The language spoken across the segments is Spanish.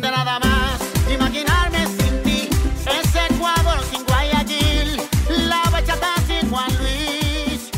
de nada más imaginarme sin ti. Ese sin la bachata sin Juan Luis.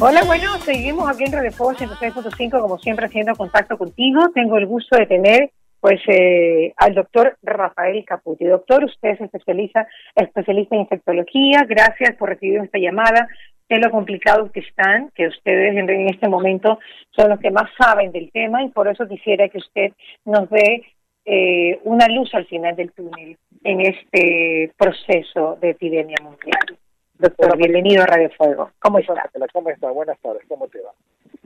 Hola, bueno, seguimos aquí en Radio Fuego 106.5, como siempre, haciendo contacto contigo. Tengo el gusto de tener, pues, eh, al doctor Rafael Caputi. Doctor, usted se especializa, especialista en infectología. Gracias por recibir esta llamada. Sé lo complicado que están, que ustedes en, en este momento son los que más saben del tema y por eso quisiera que usted nos dé eh, una luz al final del túnel en este proceso de epidemia mundial. Doctor, bienvenido a Radio Fuego. ¿Cómo está? ¿Cómo está? Buenas tardes, ¿cómo te va?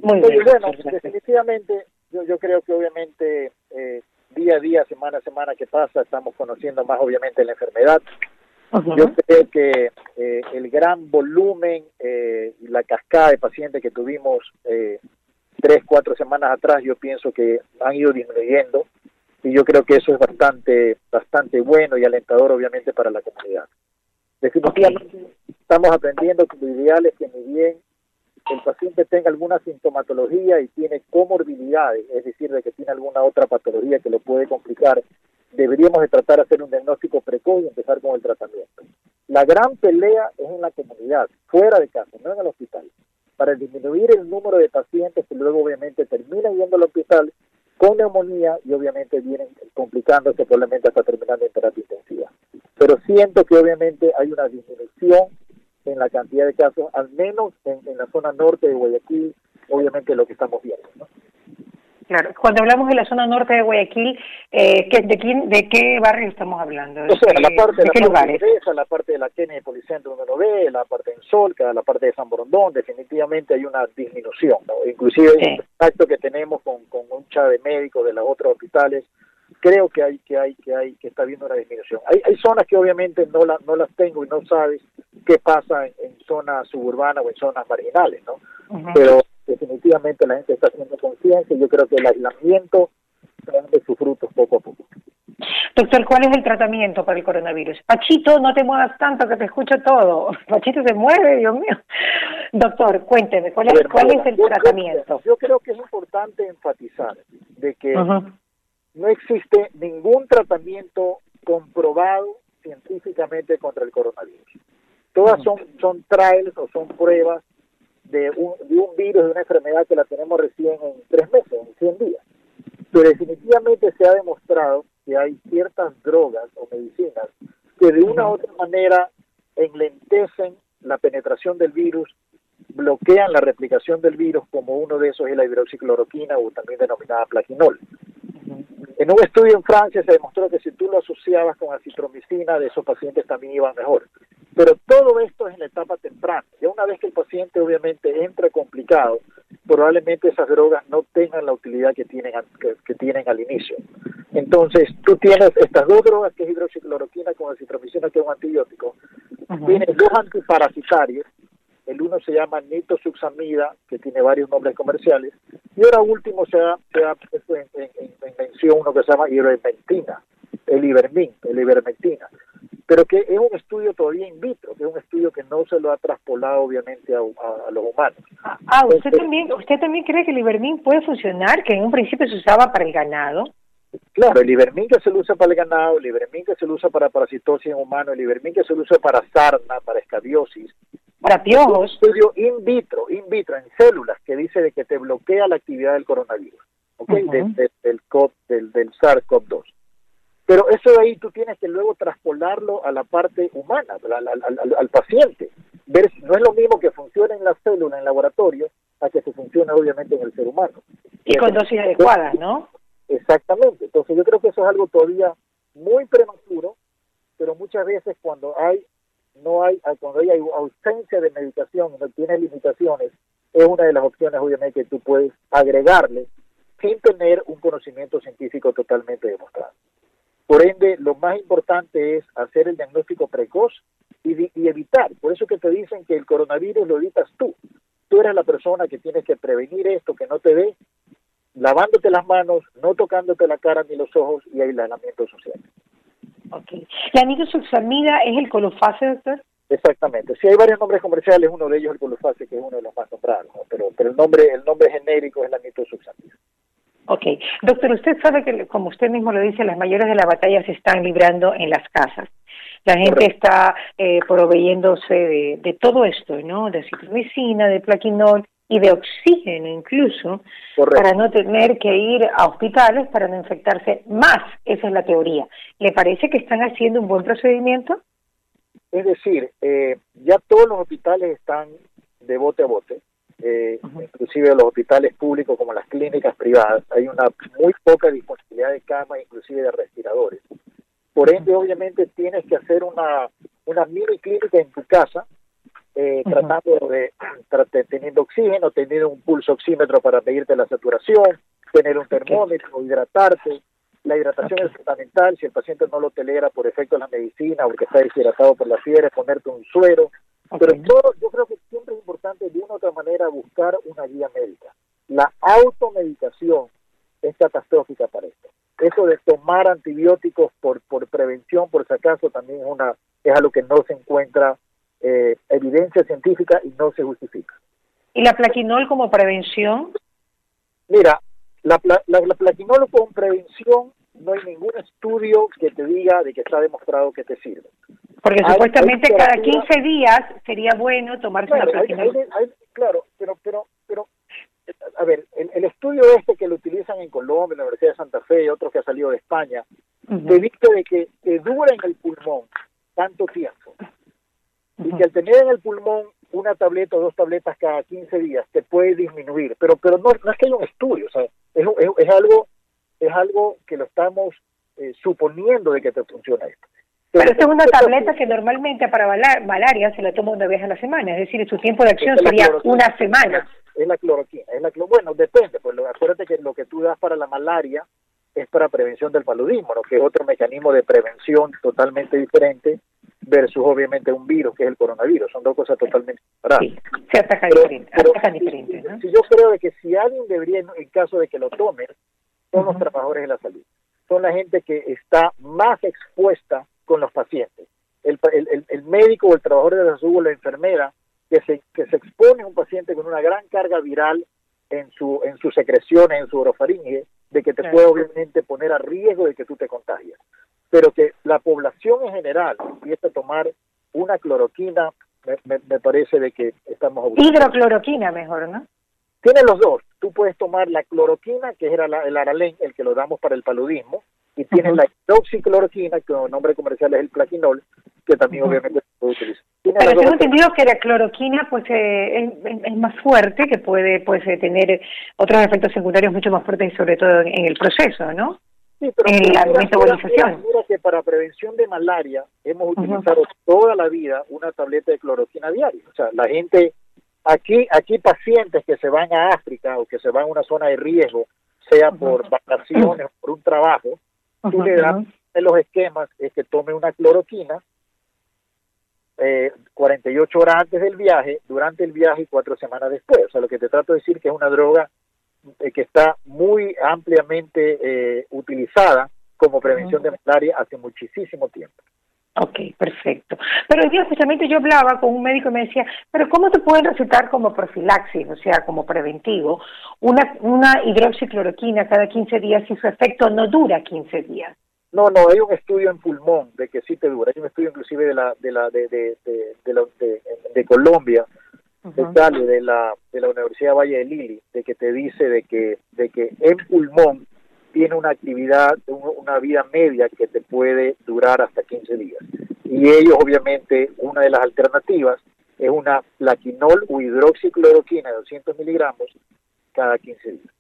Muy Oye, bien. bueno, gracias. definitivamente yo, yo creo que obviamente eh, día a día, semana a semana que pasa, estamos conociendo más obviamente la enfermedad. Yo creo que eh, el gran volumen eh, y la cascada de pacientes que tuvimos eh, tres, cuatro semanas atrás, yo pienso que han ido disminuyendo y yo creo que eso es bastante, bastante bueno y alentador obviamente para la comunidad. Definitivamente estamos aprendiendo que lo ideal es que ni bien el paciente tenga alguna sintomatología y tiene comorbilidades, es decir, de que tiene alguna otra patología que lo puede complicar, deberíamos de tratar de hacer un diagnóstico precoz y empezar con el tratamiento. La gran pelea es en la comunidad, fuera de casa, no en el hospital, para disminuir el número de pacientes que luego obviamente terminan yendo al hospital con neumonía y obviamente vienen complicándose probablemente hasta terminando en terapia intensiva. Pero siento que obviamente hay una disminución en la cantidad de casos, al menos en, en la zona norte de Guayaquil, obviamente lo que estamos viendo. ¿no? Claro, cuando hablamos de la zona norte de Guayaquil, eh, ¿qué- de, quién, ¿de qué barrio estamos hablando? O sea, ¿De, la parte de de la qué parte lugares? de la parte de la Kennedy Policentro donde uno ve, la parte en Solca, la parte de San Borondón, definitivamente hay una disminución, ¿no? Inclusive Sí. el contacto que tenemos con, con mucha de médicos de los otros hospitales, creo que hay, que hay, que hay, que está habiendo una disminución. Hay, hay zonas que obviamente no la, no las tengo y no sabes qué pasa en, en zonas suburbanas o en zonas marginales, ¿no? Ujú. Pero definitivamente la gente está haciendo conciencia y yo creo que el aislamiento está dando sus frutos poco a poco. Doctor, ¿cuál es el tratamiento para el coronavirus? Pachito, no te muevas tanto que te escucho todo. Pachito se mueve, Dios mío. Doctor, cuénteme, ¿cuál es, cuál es el Yo creo- tratamiento? Yo creo que es importante enfatizar de que no existe ningún tratamiento comprobado científicamente contra el coronavirus. Todas son, son trials o son pruebas de un, de un virus, de una enfermedad que la tenemos recién en tres meses, en 100 días. Pero definitivamente se ha demostrado que hay ciertas drogas o medicinas que de una u otra manera enlentecen la penetración del virus, bloquean la replicación del virus, como uno de esos es la hidroxicloroquina o también denominada plaquinol. En un estudio en Francia se demostró que si tú lo asociabas con acitromicina, de esos pacientes también iban mejor. Pero todo esto es en la etapa temprana. Ya una vez que el paciente obviamente entra complicado, probablemente esas drogas no tengan la utilidad que tienen, al- que, que tienen al inicio. Entonces, tú tienes estas dos drogas, que es hidroxicloroquina con acitromicina, que es un antibiótico. Ujú. Tienes dos antiparasitarios. El uno se llama nitosuxamida, que tiene varios nombres comerciales. Y ahora último se ha, se ha puesto en, en- en- en mención uno que se llama ivermectina, el ivermin, el ivermectina. Pero que es un estudio todavía in vitro, que es un estudio que no se lo ha traspolado obviamente a, a- a los humanos. Ah, ¿usted también, ¿usted también cree que el Ibermin puede funcionar? Que en un principio se usaba para el ganado. Claro, el ivermin que se lo usa para el ganado, el ivermin que se lo usa para parasitosis en humano, el ivermin que se lo usa para sarna, para escabiosis, Para un piojos. estudio in vitro, in vitro, en células, que dice de que te bloquea la actividad del coronavirus. De- de- del, del, del SARS-CoV-2. Pero eso de ahí tú tienes que luego traspolarlo a la parte humana, al, al- al- al paciente. Ver, si- no es lo mismo que funcione en la célula, en laboratorio, a que se funcione obviamente en el ser humano. Y con dosis adecuadas, ¿no? Exactamente. Entonces yo creo que eso es algo todavía muy prematuro, pero muchas veces cuando hay no hay cuando hay ausencia de medicación no tiene limitaciones, es una de las opciones obviamente que tú puedes agregarle sin tener un conocimiento científico totalmente demostrado. Por ende, lo más importante es hacer el diagnóstico precoz y, evitar. Por eso que te dicen que el coronavirus lo evitas tú. Tú eres la persona que tienes que prevenir esto, que no te dé, lavándote las manos, no tocándote la cara ni los ojos y aislamiento social. Ok. ¿La nitosuxamida es el colofase, doctor? Exactamente. Si hay varios nombres comerciales, uno de ellos es el colofase, que es uno de los más nombrados, ¿no? pero, pero el nombre el nombre genérico es la nitosuxamida. Ok. Doctor, usted sabe que, como usted mismo lo dice, las mayores de las batallas se están librando en las casas. La gente está eh, proveyéndose de, de, todo esto, ¿no? De citromicina, de plaquinol y de oxígeno incluso, para no tener que ir a hospitales para no infectarse más. Esa es la teoría. ¿Le parece que están haciendo un buen procedimiento? Es decir, eh, ya todos los hospitales están de bote a bote, eh, inclusive los hospitales públicos como las clínicas privadas. Hay una muy poca disponibilidad de camas, inclusive de respiradores. Por ende, obviamente, tienes que hacer una, una mini clínica en tu casa, eh, tratando de, teniendo oxígeno, teniendo un pulso oxímetro para medirte la saturación, tener un termómetro, hidratarte. La hidratación es fundamental. Si el paciente no lo tolera por efecto de la medicina o que está deshidratado por la fiebre, ponerte un suero. Pero todo, yo creo que siempre es importante de una u otra manera buscar una guía médica. La automedicación es catastrófica para esto eso de tomar antibióticos por, por prevención, por si acaso, también es, una, es algo que no se encuentra eh, evidencia científica y no se justifica. ¿Y la plaquinol como prevención? Mira, la, la, plaquinol como prevención no hay ningún estudio que te diga de que está demostrado que te sirve. Porque supuestamente cada 15 días sería bueno tomarse la plaquinol. claro, pero, pero, pero a ver, el, estudio este que lo utilizan en Colombia, en la Universidad de Santa Fe y otro que ha salido de España, te dice de que te dura en el pulmón tanto tiempo. Y que al tener en el pulmón una tableta o dos tabletas cada 15 días te puede disminuir, pero pero no, no es que haya un estudio, o sea, es, es, algo es algo que lo estamos eh, suponiendo de que te funciona esto. Pero esta es una tableta que normalmente para malaria se la toma una vez a la semana, es decir, su tiempo de acción sería una semana es la cloroquina. Es la bueno, depende, pues acuérdate que lo que tú das para la malaria es para prevención del paludismo, ¿no? que es otro mecanismo de prevención totalmente diferente versus obviamente un virus que es el coronavirus. Son dos cosas totalmente separadas. Sí, se atacan diferente, ¿no? si, yo creo de que si alguien debería, en caso de que lo tomen, son los trabajadores de la salud. Son la gente que está más expuesta con los pacientes. El, el, el médico o el trabajador de la salud o la enfermera que se, que se expone a un paciente con una gran carga viral en su en sus secreciones, en su orofaringe, de que te puede obviamente poner a riesgo de que tú te contagies. Pero que la población en general empiece a tomar una cloroquina, me, me, parece de que estamos... Hidrocloroquina mejor, ¿no? Tiene los dos. Tú puedes tomar la cloroquina, que era el aralén, el que lo damos para el paludismo, y tienes la hidroxicloroquina, que el nombre comercial es el plaquinol, que también obviamente se puede utilizar. Pero tengo entendido que la cloroquina pues eh, es, más fuerte, que puede pues eh, tener otros efectos secundarios mucho más fuertes y sobre todo en, el proceso, ¿no? Sí, pero en la metabolización. Mira, que para prevención de malaria hemos utilizado toda la vida una tableta de cloroquina diaria. O sea, la gente, aquí aquí pacientes que se van a África o que se van a una zona de riesgo, sea por vacaciones o por un trabajo, tú le das en los esquemas es que tome una cloroquina eh, 48 horas antes del viaje, durante el viaje y cuatro semanas después. O sea, lo que te trato de decir que es una droga eh, que está muy ampliamente eh, utilizada como prevención de malaria hace muchísimo tiempo. Ok, perfecto. Pero yo justamente yo hablaba con un médico y me decía, pero ¿cómo te pueden recetar como profilaxis, o sea, como preventivo, una, una hidroxicloroquina cada 15 días si su efecto no dura 15 días? No, no, hay un estudio en pulmón de que sí te dura. Hay un estudio inclusive de la de la de de de, de, Colombia, de la de la Universidad Valle de Lili, de que te dice de que de que en pulmón tiene una actividad, una vida media que te puede durar hasta 15 días. Y ellos obviamente una de las alternativas es una plaquinol o hidroxicloroquina de 200 miligramos cada 15 días.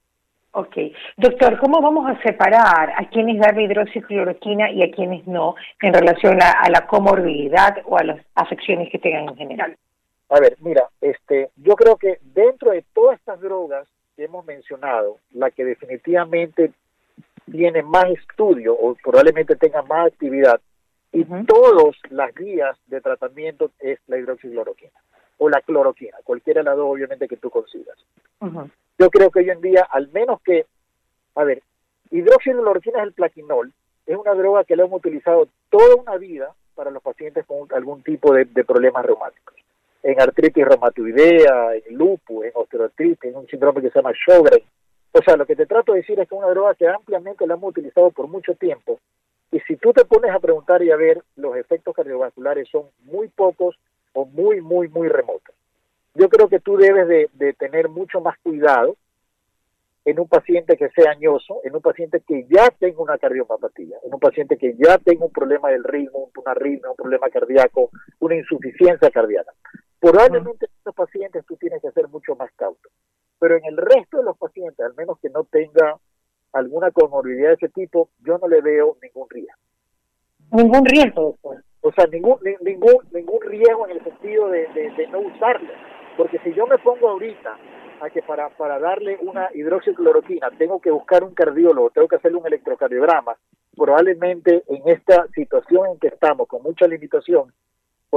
Ok. Doctor, ¿cómo vamos a separar a quienes darle hidroxicloroquina y a quienes no en relación a, la comorbilidad o a las afecciones que tengan en general? A ver, mira, este, yo creo que dentro de todas estas drogas que hemos mencionado, la que definitivamente tiene más estudio o probablemente tenga más actividad y todas las guías de tratamiento es la hidroxicloroquina o la cloroquina, cualquiera de las dos obviamente que tú consigas. Yo creo que hoy en día, al menos que, a ver, hidroxicloroquina es el plaquinol, es una droga que la hemos utilizado toda una vida para los pacientes con algún tipo de, problemas reumáticos. En artritis reumatoidea, en lupus, en osteoartritis, en un síndrome que se llama Sjogren, O sea, lo que te trato de decir es que es una droga que ampliamente la hemos utilizado por mucho tiempo y si tú te pones a preguntar y a ver, los efectos cardiovasculares son muy pocos o muy, muy, muy remotos. Yo creo que tú debes de, tener mucho más cuidado en un paciente que sea añoso, en un paciente que ya tenga una cardiopatía, en un paciente que ya tenga un problema del ritmo, un problema cardíaco, una insuficiencia cardíaca. Probablemente en estos pacientes tú tienes que ser mucho más cauto, pero en el resto de los pacientes, al menos que no tenga alguna comorbilidad de ese tipo, yo no le veo ningún riesgo. Ningún riesgo, doctor. O sea, ningún, ningún, ningún riesgo en el sentido de, de, de no usarlo. Porque si yo me pongo ahorita a que para, para darle una hidroxicloroquina tengo que buscar un cardiólogo, tengo que hacerle un electrocardiograma, probablemente en esta situación en que estamos, con mucha limitación,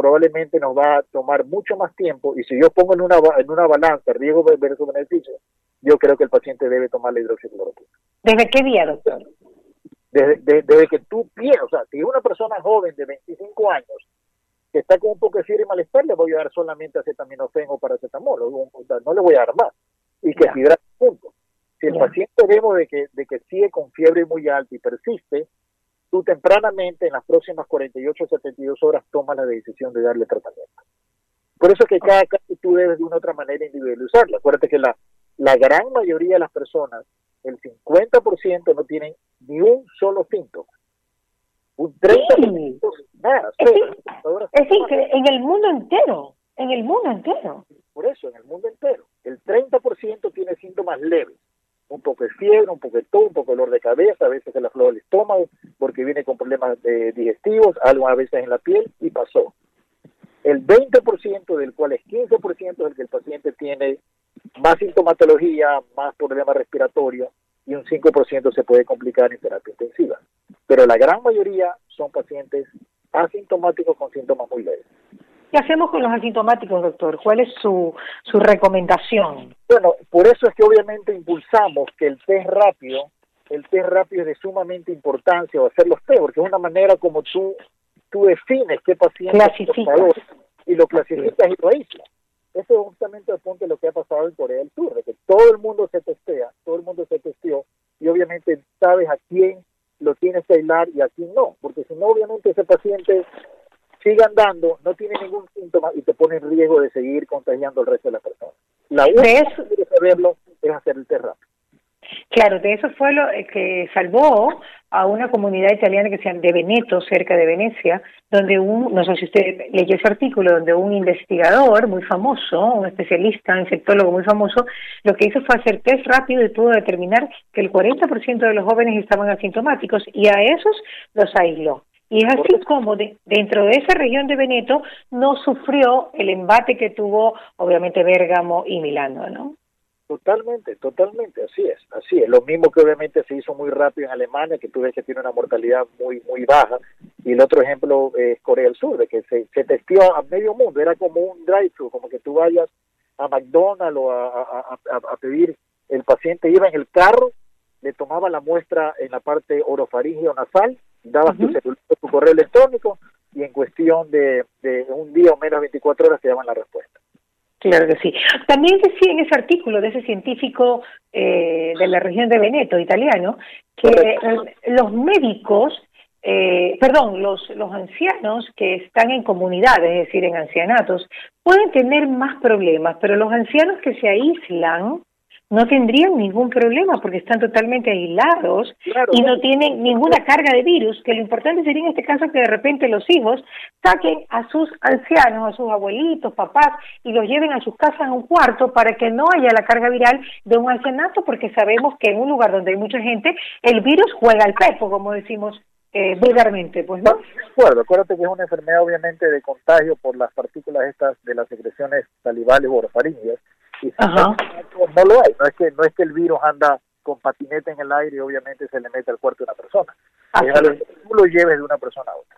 probablemente nos va a tomar mucho más tiempo y si yo pongo en una, en una balanza riesgo versus beneficio, yo creo que el paciente debe tomar la hidroxicloroquina. ¿Desde qué día, doctor? Desde, desde, desde que tú piensas, o sea, si una persona joven de 25 años que está con un poco de fiebre y malestar, le voy a dar solamente acetaminofén o paracetamol, no le voy a dar más. Y que se hidrate punto. Si el yeah. paciente vemos de que, de que sigue con fiebre muy alta y persiste, tú tempranamente en las próximas 48 o 72 horas tomas la decisión de darle tratamiento. Por eso es que cada caso tú debes de una u otra manera individualizarlo. Acuérdate que la, la gran mayoría de las personas, el 50% no tienen ni un solo síntoma. Un 30% sí. nada. Es, es decir, que en el mundo entero, en el mundo entero. Por eso, en el mundo entero. El 30% tiene síntomas leves. Un poco de fiebre, un poco de tos, un poco de dolor de cabeza, a veces en la flor del estómago, porque viene con problemas eh, digestivos, algo a veces en la piel, y pasó. El 20%, del cual es 15%, del que el paciente tiene más sintomatología, más problemas respiratorios, y un 5% se puede complicar en terapia intensiva. Pero la gran mayoría son pacientes asintomáticos con síntomas muy leves. ¿Qué hacemos con los asintomáticos, doctor? ¿Cuál es su, su recomendación? Bueno, por eso es que obviamente impulsamos que el test rápido, el test rápido es de sumamente importancia, o hacer los test, porque es una manera como tú, tú defines qué paciente es y lo clasificas y lo aíslas. Eso es justamente el punto de lo que ha pasado en Corea del Sur, de que todo el mundo se testea, todo el mundo se testeó, y obviamente sabes a quién lo tienes que aislar y a quién no, porque si no, obviamente ese paciente sigue andando, no tiene ningún síntoma y te pone en riesgo de seguir contagiando al resto de las personas. La única manera de saberlo es hacer el test rápido. Claro, de eso fue lo que salvó a una comunidad italiana que se llama de Veneto, cerca de Venecia, donde un, no sé si usted leyó ese artículo, donde un investigador muy famoso, un especialista, infectólogo muy famoso, lo que hizo fue hacer test rápido y pudo determinar que el 40% de los jóvenes estaban asintomáticos y a esos los aisló. Y es así como de, dentro de esa región de Veneto no sufrió el embate que tuvo obviamente Bérgamo y Milano, ¿no? Totalmente, totalmente, así es, así es. Lo mismo que obviamente se hizo muy rápido en Alemania, que tú ves que tiene una mortalidad muy muy baja, y el otro ejemplo es Corea del Sur, de que se, se testió a medio mundo, era como un drive-thru, como que tú vayas a McDonald's o a, a, a, a, pedir, el paciente iba en el carro, le tomaba la muestra en la parte orofaringeo nasal, dabas uh -huh. tu celular, tu correo electrónico, y en cuestión de, de un día o menos 24 horas te daban la respuesta. Claro que sí. También decía en ese artículo de ese científico eh, de la región de Veneto, italiano, que los médicos, eh, perdón, los, los ancianos que están en comunidades, es decir, en ancianatos, pueden tener más problemas, pero los ancianos que se aíslan, no tendrían ningún problema porque están totalmente aislados claro, y no tienen ninguna carga de virus, que lo importante sería en este caso que de repente los hijos saquen a sus ancianos, a sus abuelitos, papás, y los lleven a sus casas a un cuarto para que no haya la carga viral de un ancianato, porque sabemos que en un lugar donde hay mucha gente, el virus juega al pepo, como decimos eh, vulgarmente, pues no. De acuerdo, acuérdate que es una enfermedad obviamente de contagio por las partículas estas de las secreciones salivales o orofaringeas, y si no, lo hay, no es que no es que el virus anda con patinete en el aire y obviamente se le mete al cuerpo de una persona. Que tú lo lleves de una persona a otra.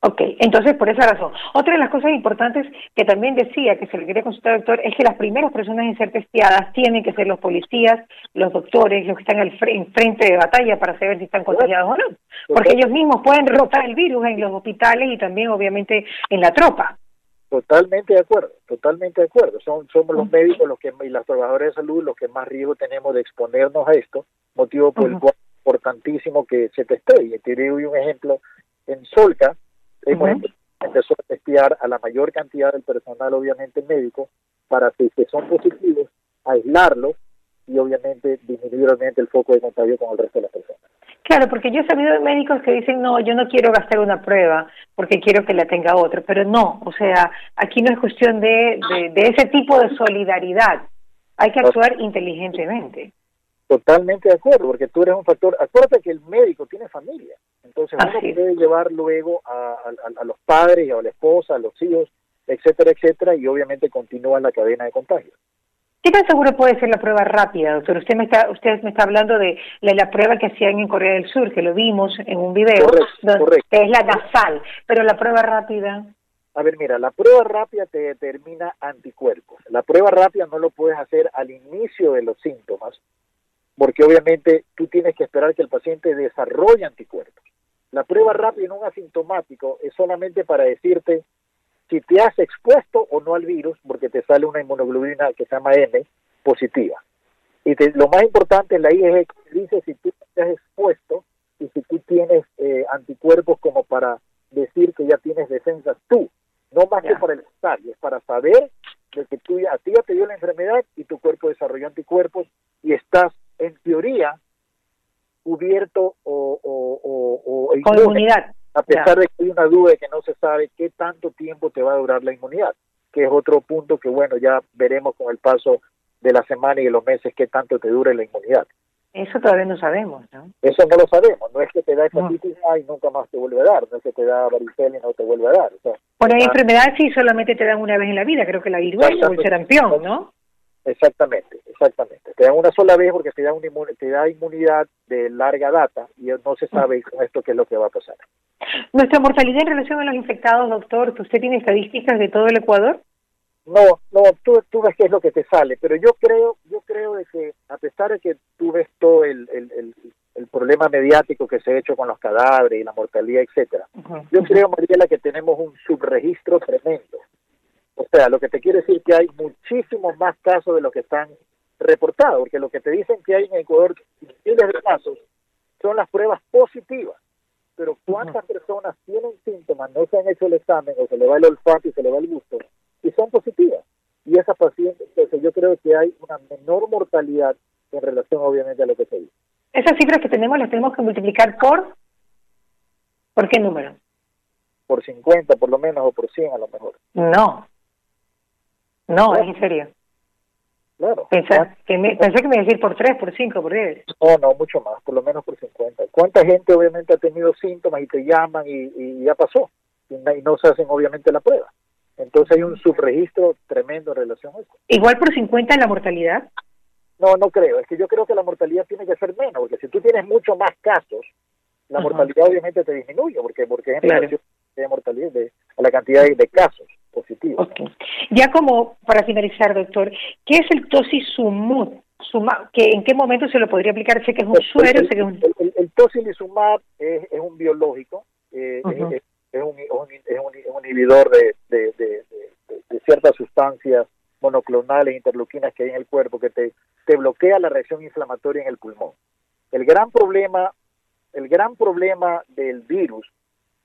Ok, entonces por esa razón. Otra de las cosas importantes que también decía, que se le quería consultar, doctor, es que las primeras personas en ser testeadas tienen que ser los policías, los doctores, los que están al fre en frente de batalla para saber si están contagiados o no. Porque ellos mismos pueden rotar el virus en los hospitales y también obviamente en la tropa. Totalmente de acuerdo, totalmente de acuerdo. Son, somos los médicos los que, y las trabajadoras de salud los que más riesgo tenemos de exponernos a esto, motivo por el cual es importantísimo que se teste. Y te doy un ejemplo, en Solca hemos empezado a testear a la mayor cantidad del personal, obviamente médico, para que, que son positivos, aislarlos y obviamente disminuir obviamente el foco de contagio con el resto de las personas. Claro, porque yo he sabido de médicos que dicen, no, yo no quiero gastar una prueba porque quiero que la tenga otro, pero no, o sea, aquí no es cuestión de, de, ese tipo de solidaridad, hay que actuar inteligentemente. Totalmente de acuerdo, porque tú eres un factor, acuérdate que el médico tiene familia, entonces uno puede llevar luego a, a, a, los padres, a la esposa, a los hijos, etcétera, etcétera, y obviamente continúa la cadena de contagio. ¿Qué tan seguro puede ser la prueba rápida, doctor? Usted me está, usted me está hablando de la, prueba que hacían en Corea del Sur, que lo vimos en un video, que es la nasal, pero la prueba rápida. A ver, mira, la prueba rápida te determina anticuerpos. La prueba rápida no lo puedes hacer al inicio de los síntomas, porque obviamente tú tienes que esperar que el paciente desarrolle anticuerpos. La prueba rápida en un asintomático es solamente para decirte si te has expuesto o no al virus, porque te sale una inmunoglobulina que se llama M positiva. Y lo más importante en la IgG dice si tú te has expuesto y si tú tienes eh, anticuerpos como para decir que ya tienes defensas tú, no más que para el estar, es para saber de que tú, a ti ya te dio la enfermedad y tu cuerpo desarrolló anticuerpos y estás en teoría cubierto o, o, o, con inmunidad a pesar de que hay una duda de que no se sabe qué tanto tiempo te va a durar la inmunidad, que es otro punto que, bueno, ya veremos con el paso de la semana y de los meses qué tanto te dure la inmunidad. Eso todavía no sabemos, ¿no? Eso no lo sabemos, no es que te da hepatitis A y nunca más te vuelve a dar, no es que te da varicela y no te vuelve a dar. O bueno, hay enfermedades sí solamente te dan una vez en la vida, creo que la viruela o el sarampión, ¿no? Exactamente, exactamente. Te dan una sola vez porque te da, una te da inmunidad de larga data y no se sabe con esto qué es lo que va a pasar. ¿Nuestra mortalidad en relación a los infectados, doctor, usted tiene estadísticas de todo el Ecuador? No, no, tú, tú ves qué es lo que te sale, pero yo creo, yo creo de que a pesar de que tú ves todo el, el, el, problema mediático que se ha hecho con los cadáveres y la mortalidad, etcétera, yo creo, Mariela, que tenemos un subregistro tremendo. O sea, lo que te quiere decir que hay muchísimos más casos de los que están reportados, porque lo que te dicen que hay en Ecuador miles de casos son las pruebas positivas pero ¿cuántas personas tienen síntomas, no se han hecho el examen o se le va el olfato y se le va el gusto y son positivas? Y esas pacientes, entonces yo creo que hay una menor mortalidad en relación obviamente a lo que se dice. Esas cifras que tenemos las tenemos que multiplicar por, ¿por qué número? Por 50 por lo menos o por 100 a lo mejor. No, no, es en serio. Claro. Pensé que, me, pensé que me iba a decir por 3, por 5, por 10. No, no, mucho más, por lo menos por 50. ¿Cuánta gente obviamente ha tenido síntomas y te llaman y, y ya pasó? Y, no se hacen obviamente la prueba. Entonces hay un subregistro tremendo en relación a eso. ¿Igual por 50 la mortalidad? No, no creo. Es que yo creo que la mortalidad tiene que ser menos, porque si tú tienes mucho más casos, la mortalidad obviamente te disminuye, porque, porque es en relación de mortalidad de, a la cantidad de casos positivos. Ya como para finalizar, doctor, ¿qué es el tosizumab? que ¿En qué momento se lo podría aplicar? Sé que es un suero. El, sé que es un... el, el, tocilizumab es, es, un biológico, eh, es, es, un, es, un, inhibidor de, de, de, de, ciertas sustancias monoclonales, interleuquinas que hay en el cuerpo, que te, te bloquea la reacción inflamatoria en el pulmón. El gran problema, el gran problema del virus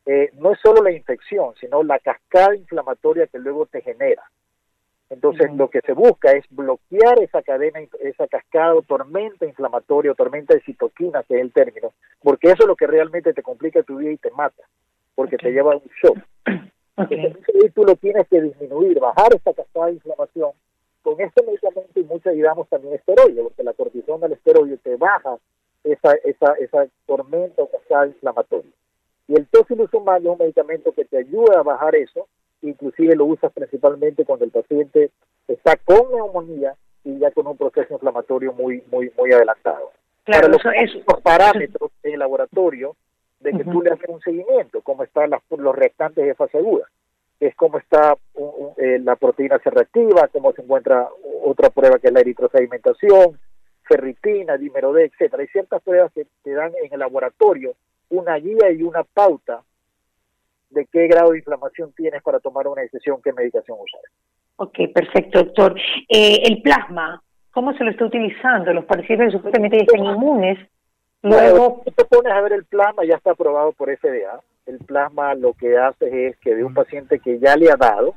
eh, no es solo la infección, sino la cascada inflamatoria que luego te genera. Entonces, lo que se busca es bloquear esa cadena, esa cascada o tormenta inflamatoria o tormenta de citoquina, que es el término, porque eso es lo que realmente te complica tu vida y te mata, porque te lleva a un shock. Entonces, tú lo tienes que disminuir, bajar esa cascada de inflamación con este medicamento y muchas digamos también esteroide, porque la cortisona del esteroide te baja esa, esa, esa tormenta o cascada inflamatoria. Y el tocilizumab es un medicamento que te ayuda a bajar eso, inclusive lo usas principalmente cuando el paciente está con neumonía y ya con un proceso inflamatorio muy muy muy adelantado. Claro, Para los, parámetros en el laboratorio de que tú le haces un seguimiento, cómo están las, los restantes de fase aguda, es cómo está eh, la proteína C reactiva, cómo se encuentra otra prueba que es la eritrosedimentación, ferritina, dímero D, etcétera. Hay ciertas pruebas que te dan en el laboratorio una guía y una pauta de qué grado de inflamación tienes para tomar una decisión qué medicación usar. Ok, perfecto, doctor. Eh, el plasma, ¿cómo se lo está utilizando? Los pacientes supuestamente están inmunes. Luego... Te pones a ver el plasma, ya está aprobado por FDA. El plasma lo que hace es que de un paciente que ya le ha dado,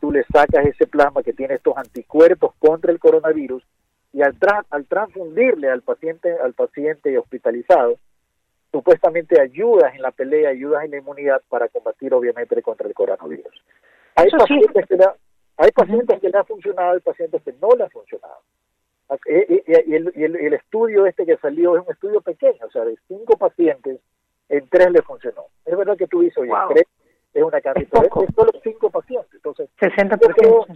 tú le sacas ese plasma que tiene estos anticuerpos contra el coronavirus y al, al transfundirle al paciente, al paciente hospitalizado, supuestamente ayudas en la pelea, ayudas en la inmunidad para combatir obviamente contra el coronavirus. Hay pacientes, que le, hay pacientes que le ha funcionado y pacientes que no le ha funcionado. Eh, y, el, y, el, estudio este que salió es un estudio pequeño, o sea, de cinco pacientes, en tres le funcionó. Es verdad que tú dices, oye, tres es una cantidad, es, solo cinco pacientes. Entonces, 60%. Yo creo,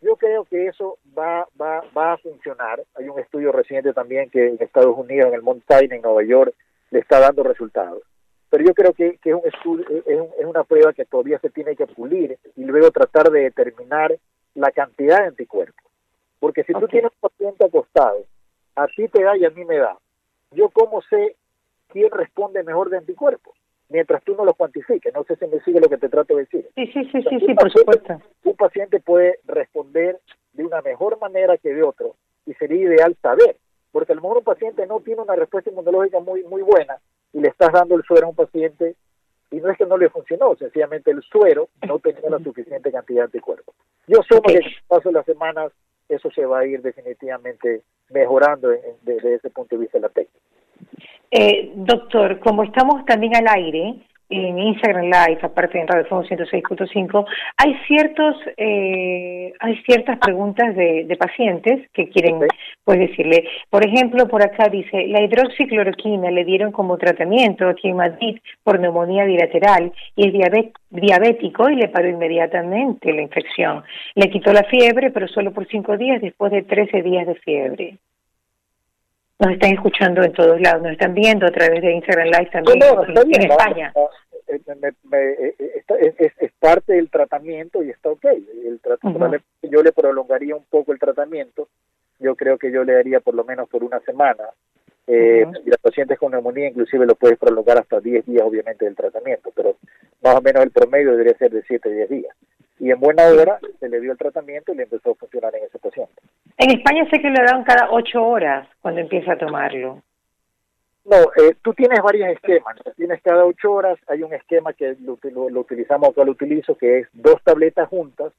yo creo que eso va, va, va a funcionar. Hay un estudio reciente también que en Estados Unidos, en el Mount Sinai, en Nueva York, le está dando resultados. Pero yo creo que, que es, un estudio, es, es, una prueba que todavía se tiene que pulir y luego tratar de determinar la cantidad de anticuerpos. Porque si tú tienes un paciente acostado, a ti te da y a mí me da, yo cómo sé quién responde mejor de anticuerpos, mientras tú no lo cuantifiques. No sé si me sigue lo que te trato de decir. Sí, sí, sí, sí, sí, por supuesto. Un paciente puede responder de una mejor manera que de otro y sería ideal saber porque a lo mejor un paciente no tiene una respuesta inmunológica muy, muy buena y le estás dando el suero a un paciente y no es que no le funcionó, sencillamente el suero no tenía la suficiente cantidad de anticuerpos. Yo sé que en el paso de las semanas eso se va a ir definitivamente mejorando desde ese punto de vista de la técnica. Eh, doctor, como estamos también al aire, en Instagram Live, aparte en Radio Fondo 106.5, hay ciertos, eh, hay ciertas preguntas de, de pacientes que quieren, pues decirle, por ejemplo, por acá dice, la hidroxicloroquina le dieron como tratamiento aquí en Madrid por neumonía bilateral y es diabético y le paró inmediatamente la infección. Le quitó la fiebre, pero solo por cinco días después de 13 días de fiebre nos están escuchando en todos lados, nos están viendo a través de Instagram Live también en, España. es, parte del tratamiento y está ok. El Yo le prolongaría un poco el tratamiento. Yo creo que yo le daría por lo menos por una semana. Eh, Y los pacientes con neumonía inclusive lo puedes prolongar hasta 10 días, obviamente, del tratamiento, pero más o menos el promedio debería ser de 7 a 10 días y en buena hora se le dio el tratamiento y le empezó a funcionar en ese paciente. En España sé que le dan cada ocho horas cuando empieza a tomarlo. No, eh, tú tienes varios esquemas. Tienes cada ocho horas, hay un esquema que lo, lo, utilizamos, que lo utilizo, que es dos tabletas juntas,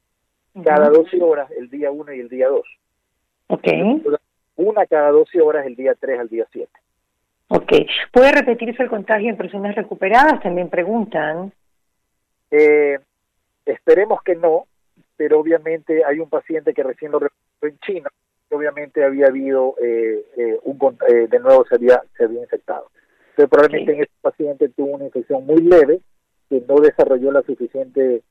cada 12 horas, el día 1 y el día 2. Ok. Una cada 12 horas, el día 3 al día 7. Ok. ¿Puede repetirse el contagio en personas recuperadas? También preguntan. Eh, Esperemos que no, pero obviamente hay un paciente que recién lo recuperó en China, obviamente había habido eh, eh, un eh, de nuevo se había se había infectado. Entonces probablemente en ese paciente tuvo una infección muy leve que no desarrolló la suficiente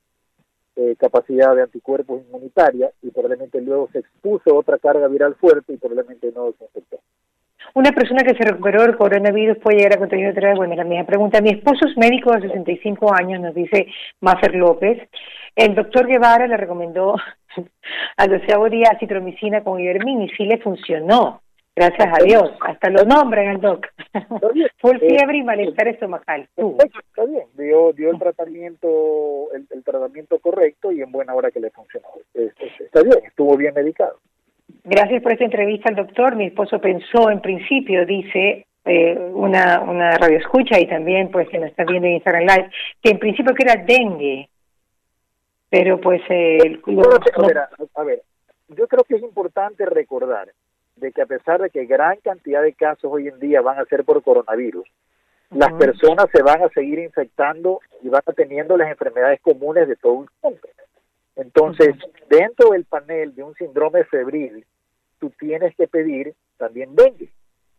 capacidad de anticuerpos inmunitaria y probablemente luego se expuso a otra carga viral fuerte y probablemente no se infectó. Una persona que se recuperó del coronavirus puede llegar a contagiar otra vez. Bueno, la misma pregunta. Mi esposo es médico de 65 años, nos dice Maffer López. El doctor Guevara le recomendó al doceavo día citromicina con ivermín y sí le funcionó. Gracias a Dios. Hasta lo nombran al doc. Full eh, fiebre y malestar estomacal. Está bien. Dio, dio el tratamiento el, tratamiento correcto y en buena hora que le funcionó. Está bien. Estuvo bien medicado. Gracias por esta entrevista al doctor. Mi esposo pensó en principio, dice, eh, una, una radio escucha y también pues que nos está viendo en Instagram Live, que en principio que era dengue. Pero pues... Eh, a, ver, yo creo que es importante recordar de que a pesar de que gran cantidad de casos hoy en día van a ser por coronavirus, las personas se van a seguir infectando y van a teniendo las enfermedades comunes de todo el mundo. Entonces, dentro del panel de un síndrome febril, tú tienes que pedir también dengue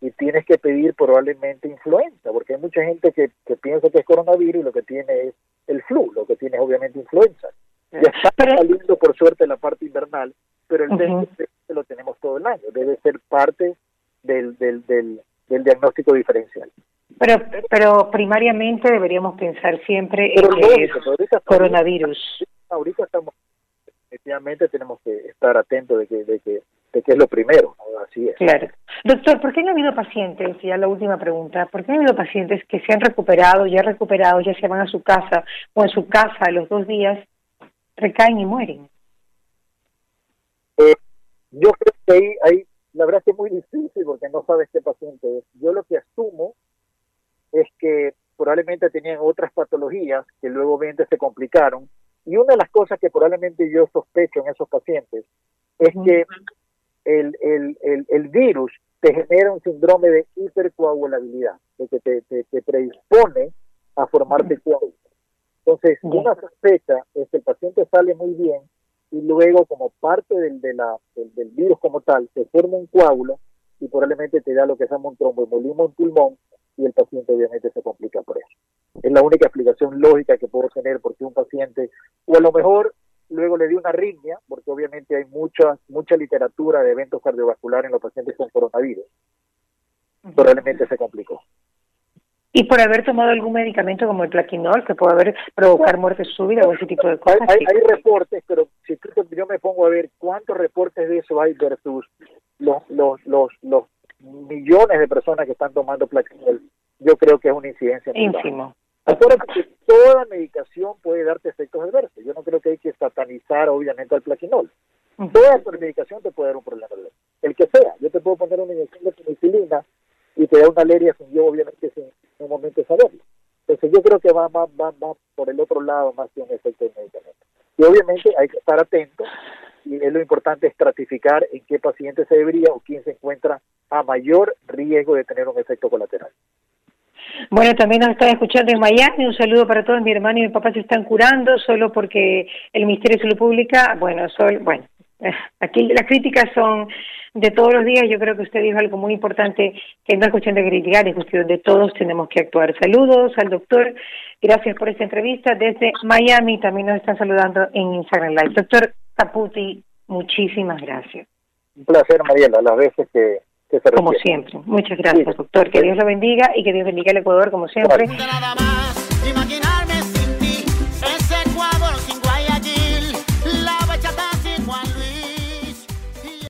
y tienes que pedir probablemente influenza, porque hay mucha gente que, que piensa que es coronavirus y lo que tiene es el flu, lo que tiene es obviamente influenza. Ya está saliendo por suerte la parte invernal, pero el dengue lo tenemos todo el año, debe ser parte del, del, del, del diagnóstico diferencial. Pero, pero primariamente deberíamos pensar siempre en que es coronavirus. Ahorita estamos definitivamente tenemos que estar atentos de que, de que de que es lo primero, así es. Claro. Doctor, ¿por qué no ha habido pacientes, ya la última pregunta, ¿por qué no ha habido pacientes que se han recuperado, ya recuperado, ya se van a su casa o en su casa a los dos días, recaen y mueren? Eh, yo creo que ahí, ahí, la verdad es que es muy difícil porque no sabes qué paciente es. Yo lo que asumo es que probablemente tenían otras patologías que luego obviamente se complicaron. Y una de las cosas que probablemente yo sospecho en esos pacientes es que el, el, el, el virus te genera un síndrome de hipercoagulabilidad, de que te, te, predispone a formarte coágulos. Entonces, una sospecha es que el paciente sale muy bien y luego, como parte del, de la, del, virus como tal, se forma un coágulo y probablemente te da lo que se llama un tromboembolismo en pulmón y el paciente obviamente se complica por eso. Es la única explicación lógica que puedo tener porque un paciente, o a lo mejor luego le dio una arritmia, porque obviamente hay mucha, mucha literatura de eventos cardiovasculares en los pacientes con coronavirus. Probablemente se complicó. ¿Y por haber tomado algún medicamento como el plaquinol que puede haber provocar muerte súbita o ese tipo de cosas? Hay, hay, reportes, pero si yo me pongo a ver cuántos reportes de eso hay versus los, los, los, los millones de personas que están tomando plaquinol, yo creo que es una incidencia. Ínfimo. Acuérdate que toda medicación puede darte efectos adversos. Yo no creo que hay que satanizar, obviamente, al plaquinol. Toda medicación te puede dar un problema. El que sea. Yo te puedo poner una inyección de penicilina y te da una alergia sin yo, obviamente, sin en un momento saberlo. Entonces, yo creo que va, va, va, va por el otro lado más que un efecto de medicamento. Y obviamente hay que estar atento y es lo importante estratificar en qué paciente se debería o quién se encuentra a mayor riesgo de tener un efecto colateral. Bueno, también nos están escuchando en Miami. Un saludo para todos. Mi hermano y mi papá se están curando solo porque el Ministerio de Salud Pública, bueno, sol, bueno, aquí las críticas son de todos los días. Yo creo que usted dijo algo muy importante, que no es cuestión de criticar, es cuestión de todos tenemos que actuar. Saludos al doctor. Gracias por esta entrevista. Desde Miami también nos están saludando en Instagram Live. Doctor Caputi, muchísimas gracias. Un placer, Mariela, las veces que como siempre. Muchas gracias, doctor. Que Dios lo bendiga y que Dios bendiga el Ecuador, como siempre.